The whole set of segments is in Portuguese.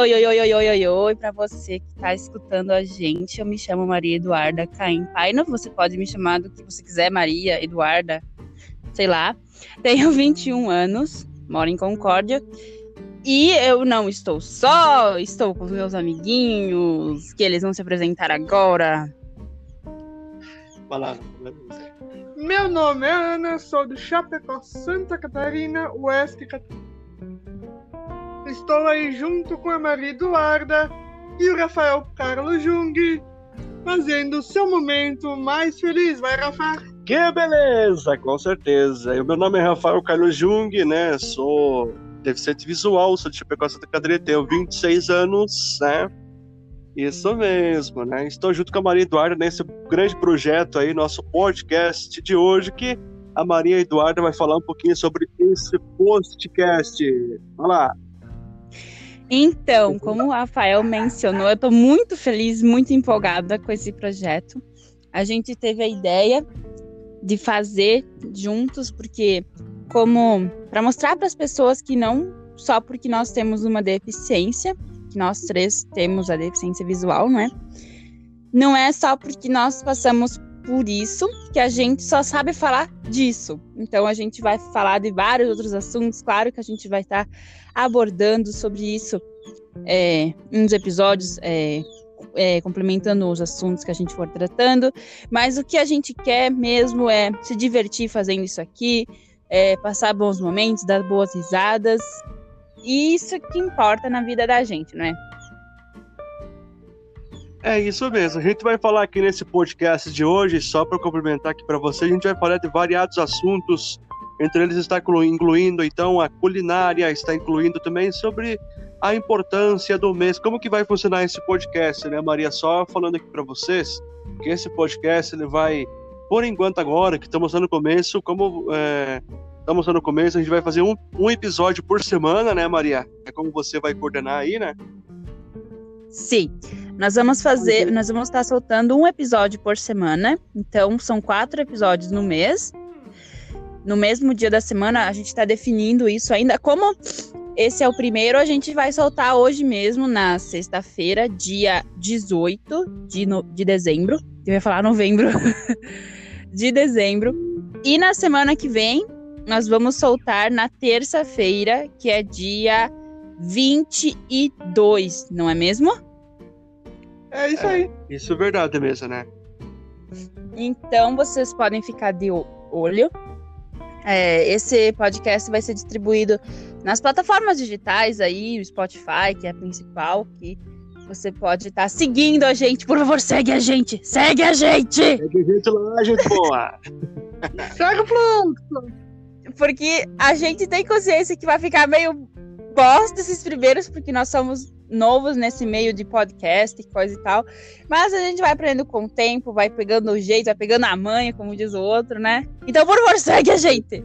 oi, oi, oi, oi, oi, oi, oi, para você que está escutando a gente. Eu me chamo Maria Eduarda Caim Paino. Você pode me chamar do que você quiser, Maria Eduarda, sei lá. Tenho 21 anos, moro em Concórdia. E eu não estou só, estou com meus amiguinhos, que eles vão se apresentar agora. Meu nome é Ana, sou do Chapecó, Santa Catarina, Oeste Catarina. Estou aí junto com a Maria Eduarda e o Rafael Carlos Jung, fazendo o seu momento mais feliz. Vai, Rafa? Que beleza, com certeza. O meu nome é Rafael Carlos Jung, né? Sou deficiente visual, sou de Chapecó, Santa Catarina, tenho 26 anos, né? Isso mesmo, né? Estou junto com a Maria Eduarda nesse grande projeto aí, nosso podcast de hoje, que a Maria Eduarda vai falar um pouquinho sobre esse podcast. Olha lá. Então, como o Rafael mencionou, eu estou muito feliz, muito empolgada com esse projeto. A gente teve a ideia de fazer juntos, porque como para mostrar para as pessoas que não só porque nós temos uma deficiência, que nós três temos a deficiência visual, não é? Não é só porque nós passamos por isso que a gente só sabe falar disso. Então a gente vai falar de vários outros assuntos, claro que a gente vai estar abordando sobre isso é, uns episódios é, é, complementando os assuntos que a gente for tratando, mas o que a gente quer mesmo é se divertir fazendo isso aqui, é, passar bons momentos, dar boas risadas, e isso que importa na vida da gente, não é? É isso mesmo. A gente vai falar aqui nesse podcast de hoje, só para complementar aqui para você, a gente vai falar de variados assuntos entre eles está incluindo então a culinária, está incluindo também sobre a importância do mês. Como que vai funcionar esse podcast, né, Maria? Só falando aqui para vocês que esse podcast ele vai, por enquanto agora, que estamos no começo, como é, estamos no começo, a gente vai fazer um, um episódio por semana, né, Maria? É como você vai coordenar aí, né? Sim. Nós vamos fazer, nós vamos estar soltando um episódio por semana. Então, são quatro episódios no mês no mesmo dia da semana, a gente está definindo isso ainda. Como esse é o primeiro, a gente vai soltar hoje mesmo, na sexta-feira, dia 18 de, no, de dezembro. Eu ia falar novembro. de dezembro. E na semana que vem, nós vamos soltar na terça-feira, que é dia 22, não é mesmo? É isso aí. É, isso é verdade mesmo, né? Então vocês podem ficar de olho é, esse podcast vai ser distribuído nas plataformas digitais aí, o Spotify, que é a principal, que você pode estar tá seguindo a gente. Por favor, segue a gente! Segue a gente! Segue a gente lá, gente boa! segue o fluxo! Porque a gente tem consciência que vai ficar meio bosta esses primeiros, porque nós somos novos nesse meio de podcast e coisa e tal. Mas a gente vai aprendendo com o tempo, vai pegando o jeito, vai pegando a manha, como diz o outro, né? Então, por favor, segue a gente!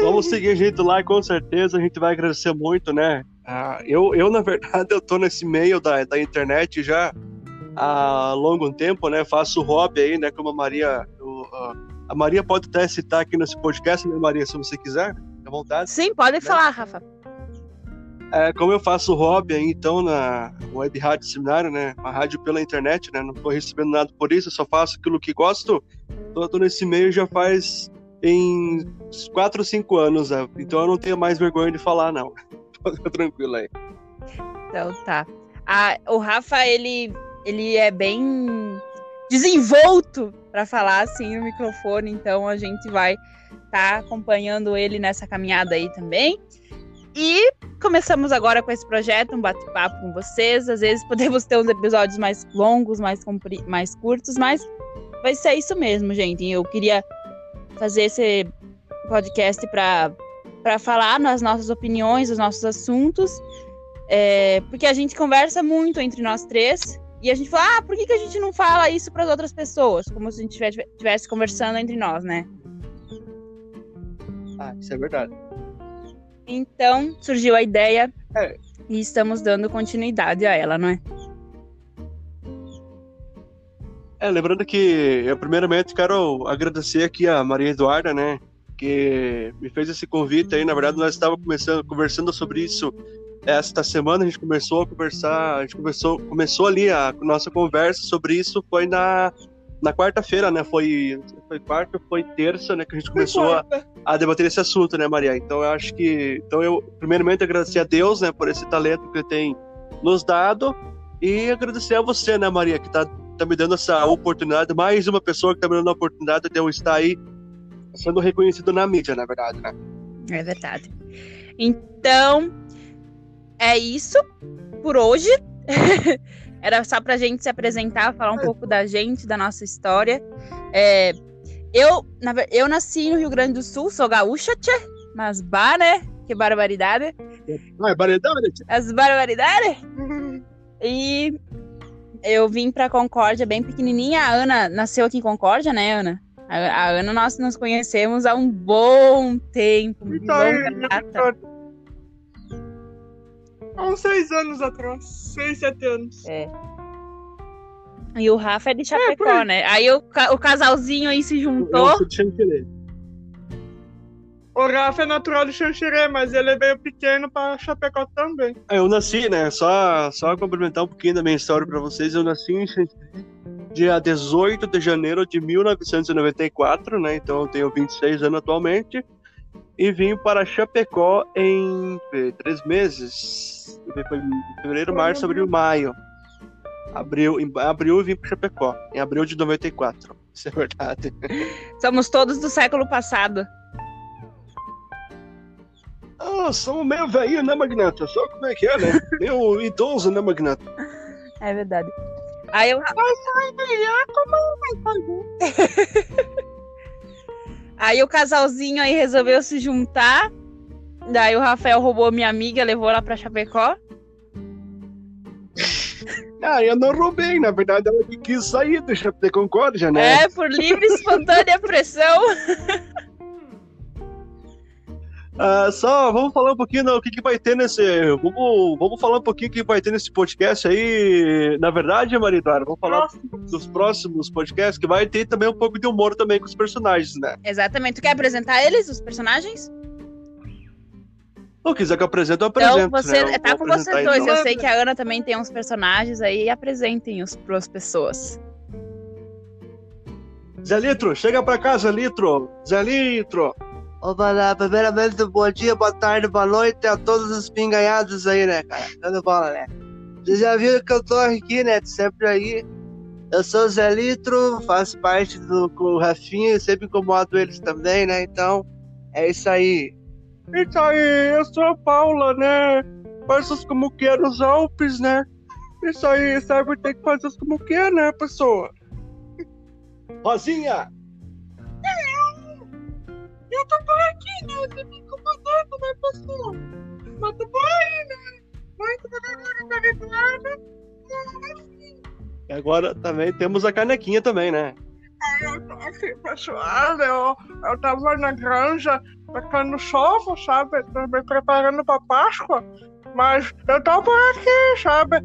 Vamos seguir a gente lá, com certeza. A gente vai agradecer muito, né? Ah, eu, eu, na verdade, eu tô nesse meio da, da internet já há longo tempo, né? Faço hobby aí, né? Como a Maria. Eu, a Maria pode até citar aqui nesse podcast, né, Maria, se você quiser, à vontade. Sim, pode né? falar, Rafa. É, como eu faço hobby então na Web Rádio Seminário, né? Uma rádio pela internet, né? Não tô recebendo nada por isso, eu só faço aquilo que gosto. Tô, tô nesse meio já faz em 4 ou 5 anos, né? então eu não tenho mais vergonha de falar, não. Fica tranquilo aí. Então tá. Ah, o Rafa, ele, ele é bem desenvolto para falar assim no microfone, então a gente vai estar tá acompanhando ele nessa caminhada aí também. E começamos agora com esse projeto, um bate-papo com vocês. Às vezes podemos ter uns episódios mais longos, mais, mais curtos, mas vai ser isso mesmo, gente. Eu queria fazer esse podcast para falar nas nossas opiniões, os nossos assuntos, é, porque a gente conversa muito entre nós três e a gente fala, ah, por que, que a gente não fala isso para as outras pessoas? Como se a gente estivesse conversando entre nós, né? Ah, isso é verdade. Então surgiu a ideia é. e estamos dando continuidade a ela, não é? É, lembrando que eu primeiramente quero agradecer aqui a Maria Eduarda, né, que me fez esse convite aí. Na verdade, nós estávamos começando conversando sobre isso esta semana a gente começou a conversar, a gente começou, começou ali a nossa conversa sobre isso foi na, na quarta-feira, né? Foi, foi quarta, foi terça, né? Que a gente começou a, a, debater esse assunto, né, Maria? Então eu acho que, então eu primeiramente agradecer a Deus, né, por esse talento que ele tem nos dado e agradecer a você, né, Maria, que tá, tá me dando essa oportunidade, mais uma pessoa que tá me dando a oportunidade de eu estar aí sendo reconhecido na mídia, na verdade, né? É verdade. Então, é isso por hoje. Era só pra gente se apresentar, falar um pouco da gente, da nossa história. É, eu, na, eu nasci no Rio Grande do Sul, sou gaúcha, tchê, mas bah, né? Que barbaridade. É barbaridade? As barbaridades. e eu vim pra Concórdia bem pequenininha. A Ana nasceu aqui em Concórdia, né, Ana? A, a Ana, nós nos conhecemos há um bom tempo. Um então, bom data. Há uns seis anos atrás. Seis, sete anos. É. E o Rafa é de Chapecó, é, né? Aí o, o casalzinho aí se juntou. O Rafa é natural de Xanxerê, mas ele veio pequeno para Chapecó também. É, eu nasci, né? Só, só complementar um pouquinho da minha história para vocês. Eu nasci em Xanxerê dia 18 de janeiro de 1994, né? Então eu tenho 26 anos atualmente. E vim para Chapecó em três meses. Foi fevereiro, março, abril, maio. Abril, em abril eu vim para Chapecó, em abril de 94. Isso é verdade. Somos todos do século passado. Ah, somos meio velho, né, Magnata? Só como é que é, né? meio idoso, né, Magnata? É verdade. Aí eu. aí o casalzinho aí resolveu se juntar. Daí o Rafael roubou minha amiga, levou ela pra Chapecó. Ah, eu não roubei, na verdade ela quis sair do Chapecó Concórdia, né? É, por livre e espontânea pressão. Uh, só vamos falar um pouquinho do que, que vai ter nesse. Vamos, vamos falar um pouquinho que vai ter nesse podcast aí. Na verdade, Maridora, vamos falar dos próximos podcasts, que vai ter também um pouco de humor também com os personagens, né? Exatamente. Tu quer apresentar eles, os personagens? Se quiser que eu apresente, eu apresento. Então, você, né? tá com vocês dois. Então. Eu sei que a Ana também tem uns personagens aí. Apresentem-os para as pessoas. Zé Litro, chega pra cá, Zé Litro. Zé Litro. Opa, primeiramente, bom dia, boa tarde, boa noite a todos os pinganhados aí, né, cara? Dando bola, né? Vocês já viram que eu tô aqui, né? Sempre aí. Eu sou o Zé Litro, faço parte do com o Rafinha, sempre incomodo eles também, né? Então, é isso aí. Isso aí, eu sou a Paula, né? Faço como que é nos Alpes, né? Isso aí, sabe? Tem que fazer como que é, né, pessoa? Rosinha! Eu tô por aqui, né? Você me incomodando, né, pessoal? Mas tô por aí, né? Muito agora tá Eduardo. E agora também temos a canequinha também, né? Aí eu tô aqui, pessoal. Eu, eu tava na granja tocando chovo, sabe? Também preparando pra Páscoa. Mas eu tô por aqui, sabe?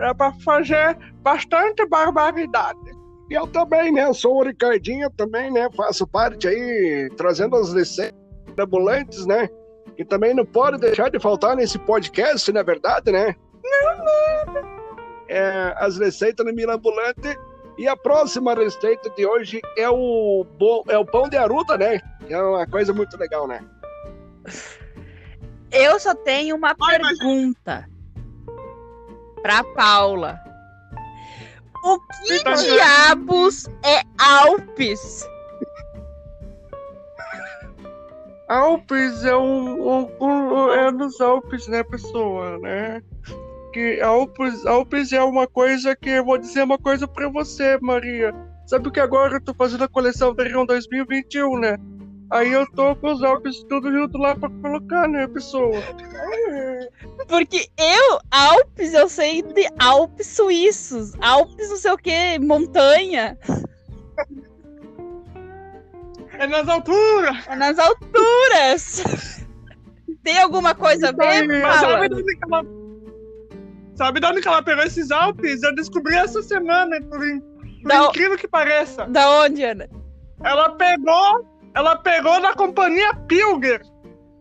É pra fazer bastante barbaridade. E eu também, né? Sou o Ricardinho também, né? Faço parte aí, trazendo as receitas ambulantes, né? Que também não pode deixar de faltar nesse podcast, não é verdade, né? Não, não. É, as receitas no Milambulante. E a próxima receita de hoje é o, bo... é o pão de aruda, né? É uma coisa muito legal, né? Eu só tenho uma Ai, pergunta mas... para Paula. O que tá diabos é Alpes? Alpes é um, um, um, é nos Alpes, né, pessoa, né? Que Alpes, Alpes é uma coisa que eu vou dizer uma coisa para você, Maria. Sabe que agora eu tô fazendo a coleção verão 2021, né? Aí eu tô com os Alpes tudo junto lá pra colocar, né, pessoa? Porque eu, Alpes, eu sei de Alpes suíços. Alpes não sei o que, montanha. É nas alturas! É nas alturas! Tem alguma coisa a ver? Sabe de, onde ela... sabe de onde que ela pegou esses Alpes? Eu descobri essa semana, por, por da incrível que pareça. Da onde, Ana? Ela pegou ela pegou na companhia Pilger.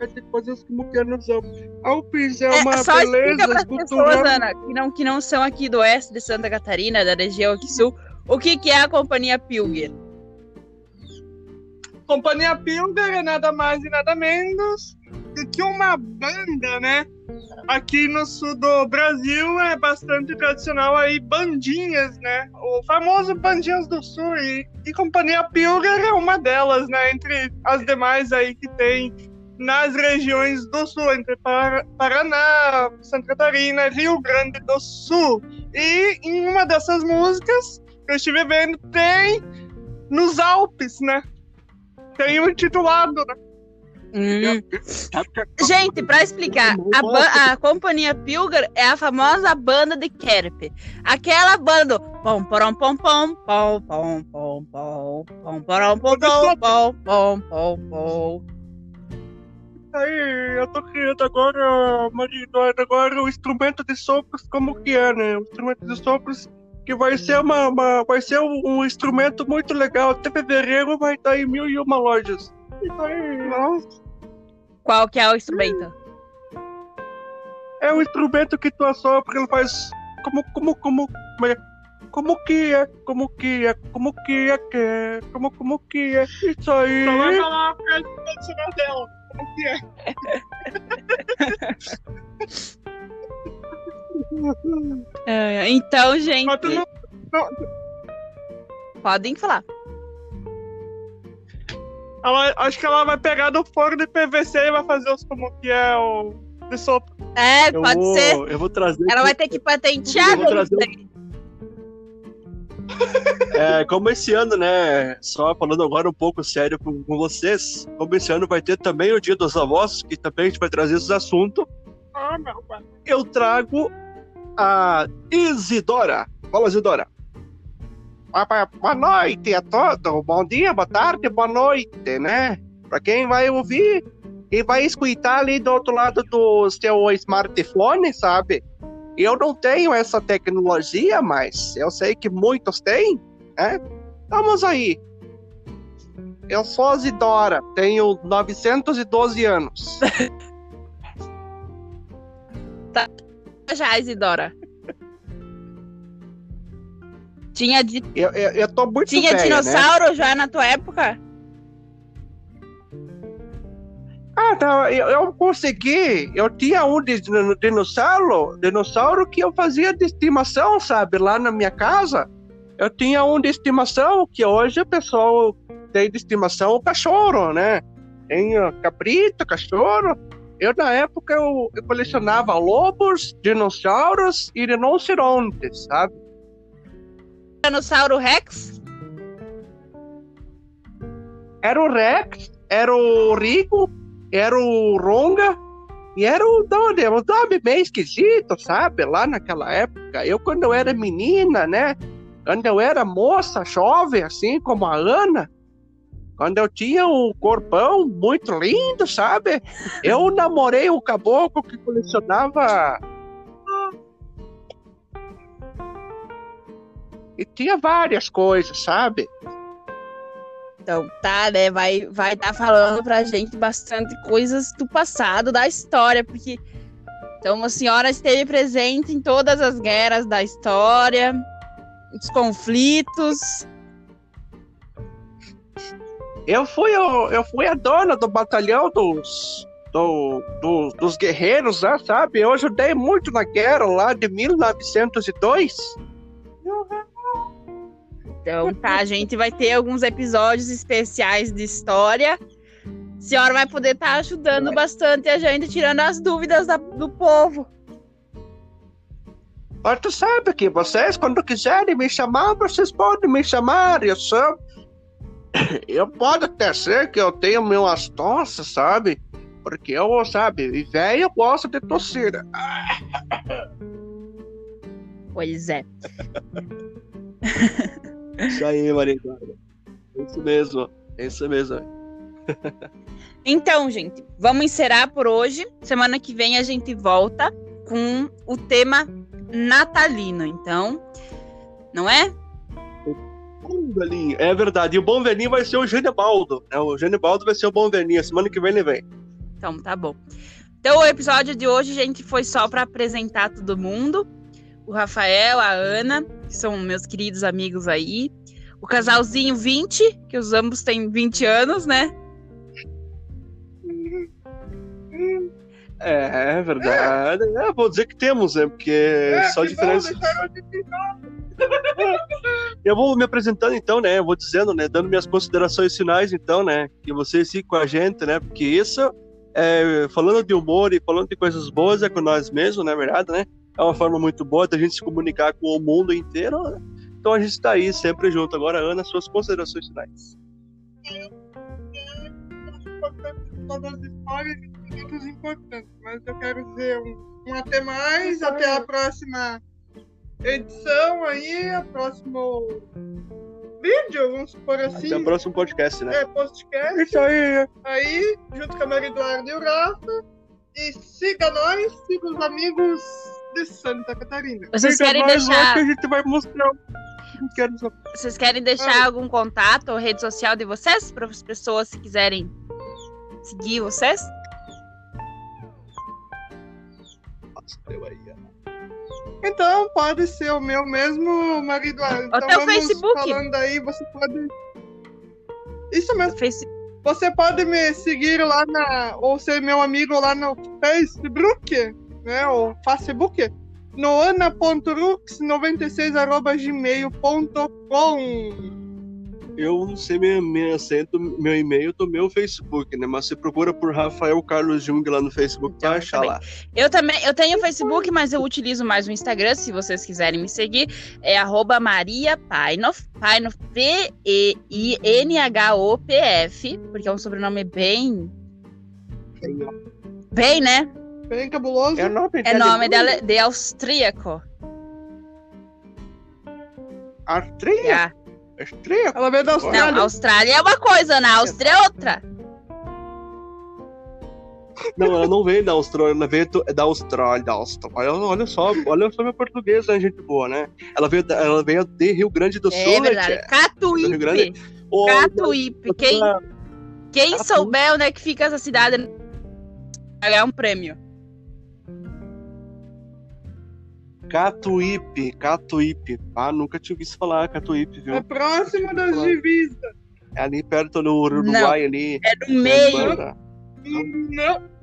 É, tem que fazer como que é nos Alpes. É É, uma só explica beleza para as pessoas, Ana, que não, que não são aqui do oeste de Santa Catarina, da região aqui sul, o que, que é a Companhia Pilger? Companhia Pilger é nada mais e nada menos que uma banda, né? Aqui no sul do Brasil é bastante tradicional aí bandinhas, né? O famoso Bandinhas do Sul e, e Companhia Pilger é uma delas, né? Entre as demais aí que tem nas regiões do sul, entre Par- Paraná, Santa Catarina, Rio Grande do Sul. E em uma dessas músicas que eu estive vendo tem nos Alpes, né? Tem o intitulado, né? Hum. Gente, para explicar, a, ba- a Companhia Pilger é a famosa banda de Kerp. Aquela banda do pom pom pom pom pom pom pom pom pom pom pom pom pom pom. Aí, eu tô criando agora, Eduarda, agora o instrumento de sopros, como que é, né? O instrumento de sopros que vai ser uma, uma- vai ser um, um instrumento muito legal. Até fevereiro vai estar em mil e uma lojas. Qual que é o instrumento? é um instrumento que tu assopra, ele faz como, como, como, como é? Como que é, como que é, como que é, que é, como, como que é, isso aí. Só vai falar a frase tradicional dela. Como que é? É, então, gente, tu não, podem falar. Ela, acho que ela vai pegar do forno de PVC e vai fazer os como que é o de sopa. É, Eu pode vou, ser. Eu vou trazer. Ela vai ter que patentear. Eu vou né? trazer É, como esse ano, né? Só falando agora um pouco sério com, com vocês, como esse ano vai ter também o Dia dos Avós, que também a gente vai trazer esses assuntos, Ah, meu pai. eu trago a Isidora. Fala, Isidora. Boa noite a todos, bom dia, boa tarde, boa noite, né? Pra quem vai ouvir, quem vai escutar ali do outro lado do seu smartphone, sabe? Eu não tenho essa tecnologia, mas eu sei que muitos têm, né? Vamos aí. Eu sou a Isidora, tenho 912 anos. Já, Isidora. Tinha, di- Eu, eu, eu tô muito tinha velha, né? dinossauro já na tua época? Ah, tá. Eu, eu consegui. Eu tinha um de- de- dinossauro, dinossauro que eu fazia de estimação, sabe? Lá na minha casa. Eu tinha um de estimação que hoje o pessoal tem de estimação o cachorro, né? Tem ó, cabrito, cachorro. Eu, na época, eu, eu colecionava lobos, dinossauros e rinocerontes, sabe? Dinossauro Rex? Era o Rex, era o Rico, era o Ronga e era o nome, um nome bem esquisito, sabe? Lá naquela época. Eu, quando eu era menina, né? Quando eu era moça, jovem, assim como a Ana, quando eu tinha um corpão muito lindo, sabe? Eu namorei um caboclo que colecionava. E tinha várias coisas, sabe? Então, tá, né? Vai vai estar falando pra gente bastante coisas do passado, da história, porque então a senhora esteve presente em todas as guerras da história, os conflitos. Eu fui, o- eu fui a dona do batalhão dos, do, do- dos guerreiros, né, sabe? Eu ajudei muito na guerra lá de 1902. Então, tá, a gente vai ter alguns episódios especiais de história. A senhora vai poder estar ajudando bastante a gente, tirando as dúvidas da- do povo. Mas tu sabe que vocês, quando quiserem me chamar, vocês podem me chamar. Eu sou. Eu pode até ser que eu tenha minhas tossas, sabe? Porque eu, sabe, e velho eu gosto de torcida. Pois é. Isso aí, Maria Eduarda. É isso mesmo. É isso mesmo. Então, gente, vamos encerrar por hoje. Semana que vem a gente volta com o tema natalino. Então, não é? É verdade. E o bom velhinho vai ser o Genebaldo. né? O Genebaldo vai ser o bom velhinho. Semana que vem ele vem. Então, tá bom. Então, o episódio de hoje, gente, foi só para apresentar todo mundo. O Rafael, a Ana, que são meus queridos amigos aí. O casalzinho 20, que os ambos têm 20 anos, né? É, é verdade. É, vou dizer que temos, né? Porque É, só que diferença. Eu vou me apresentando então, né? Eu vou dizendo, né? Dando minhas considerações finais, então, né? Que vocês fiquem com a gente, né? Porque isso, é, falando de humor e falando de coisas boas, é com nós mesmos, na verdade, né? É uma forma muito boa da gente se comunicar com o mundo inteiro. Né? Então a gente está aí sempre junto. Agora, Ana, suas considerações finais. todas as histórias e minutos importantes, mas eu quero dizer um, um até mais, até a próxima edição aí, a próximo vídeo, vamos supor assim. Até o próximo podcast, né? É, podcast. Isso aí. Aí, junto com a Maria Eduardo e o Rafa. E siga nós, siga os amigos de Santa Catarina. Vocês Fica querem deixar, que a gente vai mostrar. Quero vocês querem deixar algum contato ou rede social de vocês para as pessoas se quiserem seguir vocês? Então, pode ser o meu mesmo, Maria Eduardo. O Então, teu vamos Facebook? falando aí, você pode... Isso mesmo. Face... Você pode me seguir lá na. Ou ser meu amigo lá no Facebook, né? Ou Facebook. No ana.rux96.gmail.com. Eu não sei meu, meu acento, meu e-mail do meu Facebook, né? Mas você procura por Rafael Carlos Jung lá no Facebook Então, pra achar também. lá. Eu também, eu tenho Facebook, mas eu utilizo mais o Instagram, se vocês quiserem me seguir. É arroba Maria Painoff, Painoff, P-E-I-N-H-O-P-F, porque é um sobrenome bem... Bem, né? Bem cabuloso. É nome, É nome dela de austríaco. Astria? Ela veio da Austrália. Não, Austrália é uma coisa, na Áustria é outra. Não, ela não veio da Austrália, ela veio da Austrália, da Austrália. Olha só, olha só meu português, né, gente boa, né? Ela veio, da- ela veio de Rio Grande do É Sul, né, verdade. tia? Rio Grande? Catuípe. Ô, Catuípe. Quem, quem Catuípe. souber onde é que fica essa cidade, vai ganhar um prêmio. Catuípe, Catuípe. Ah, nunca tinha ouvido falar Catuípe, viu? É próximo das divisas. É ali perto do Uruguai, ali. É no meio. Banda. Não.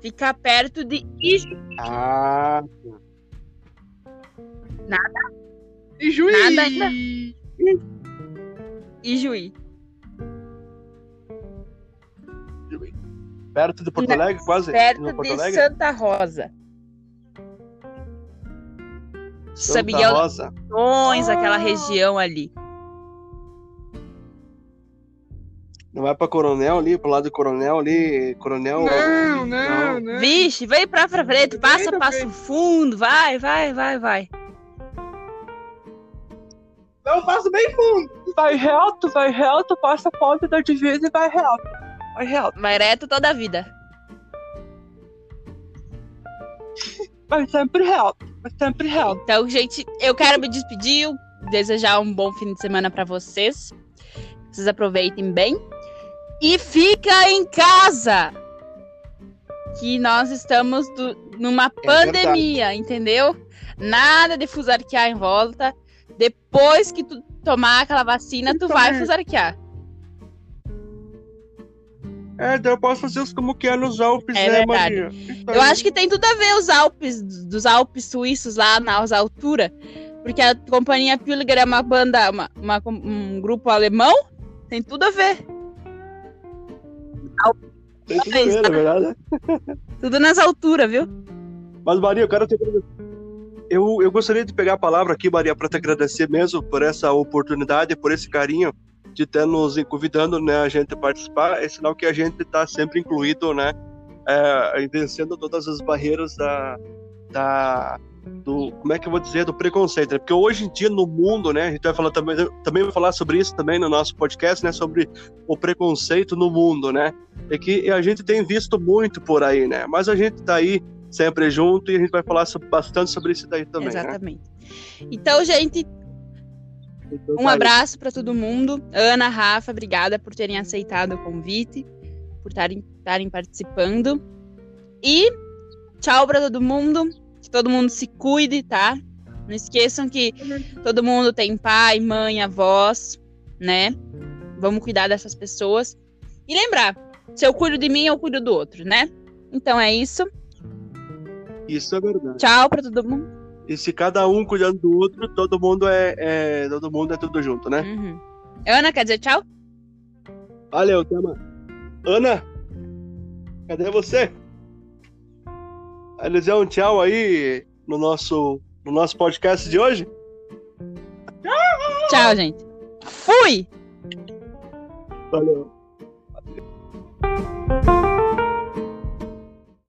Fica perto de Iju. Ah, E Juiz. Nada ainda. Ijuí. perto de Porto Alegre, quase? Perto de Alegre? Santa Rosa. São Santa Miguel Rosa. dos Leões, aquela Ah. região ali. Não vai pra Coronel ali, pro lado do Coronel ali, Coronel... Não, não, não. Vixe, vem pra frente, passa Passo. Fundo, vai, vai, vai, vai. Eu passo bem fundo. Vai reto, vai reto, passa a ponta da divisa e vai reto. Vai reto. Vai reto toda a vida. Vai sempre reto. Sempre reto. Então, gente, eu quero me despedir, desejar um bom fim de semana pra vocês. Vocês aproveitem bem. E fica em casa! Que nós estamos do- numa pandemia, entendeu? Nada de fusarquear em volta. Depois que tu tomar aquela vacina, tu vai fusarquear. É, daí eu posso fazer isso como que é nos Alpes, É né, verdade. Maria? Isso Eu acho que tem tudo a ver os Alpes, dos Alpes suíços lá nas alturas. Porque a Companhia Pilger é uma banda, uma, uma- um grupo alemão. Tem tudo a ver. Tem tudo a ver, na verdade. Tudo nas alturas, viu? Mas, Maria, eu quero te. Eu, eu gostaria de pegar a palavra aqui, Maria, para te agradecer mesmo por essa oportunidade, por esse carinho de estar nos convidando né, a gente participar. É sinal que a gente está sempre incluído, né? É, vencendo todas as barreiras da, da, do, como é que eu vou dizer, do preconceito. né? Porque hoje em dia no mundo, né, a gente vai falar também, também vai falar sobre isso também no nosso podcast, né, sobre o preconceito no mundo, né? É que a gente tem visto muito por aí, né? Mas a gente tá aí sempre junto e a gente vai falar bastante sobre isso daí também, né? Exatamente. Então, gente, um abraço para todo mundo. Ana, Rafa, obrigada por terem aceitado o convite. por estarem estarem participando. E tchau para todo mundo. Que todo mundo se cuide, tá? Não esqueçam que todo mundo tem pai, mãe, avós, né? Vamos cuidar dessas pessoas. E lembrar, se eu cuido de mim, eu cuido do outro, né? Então é isso. Isso é verdade. Tchau para todo mundo. E se cada um cuidando do outro, todo mundo é, é- todo mundo é tudo junto, né? Uhum. Ana, quer dizer tchau? Valeu, até mais. Ana, cadê você? Eles um tchau aí no nosso, no nosso podcast de hoje? Tchau, gente. Fui! Valeu.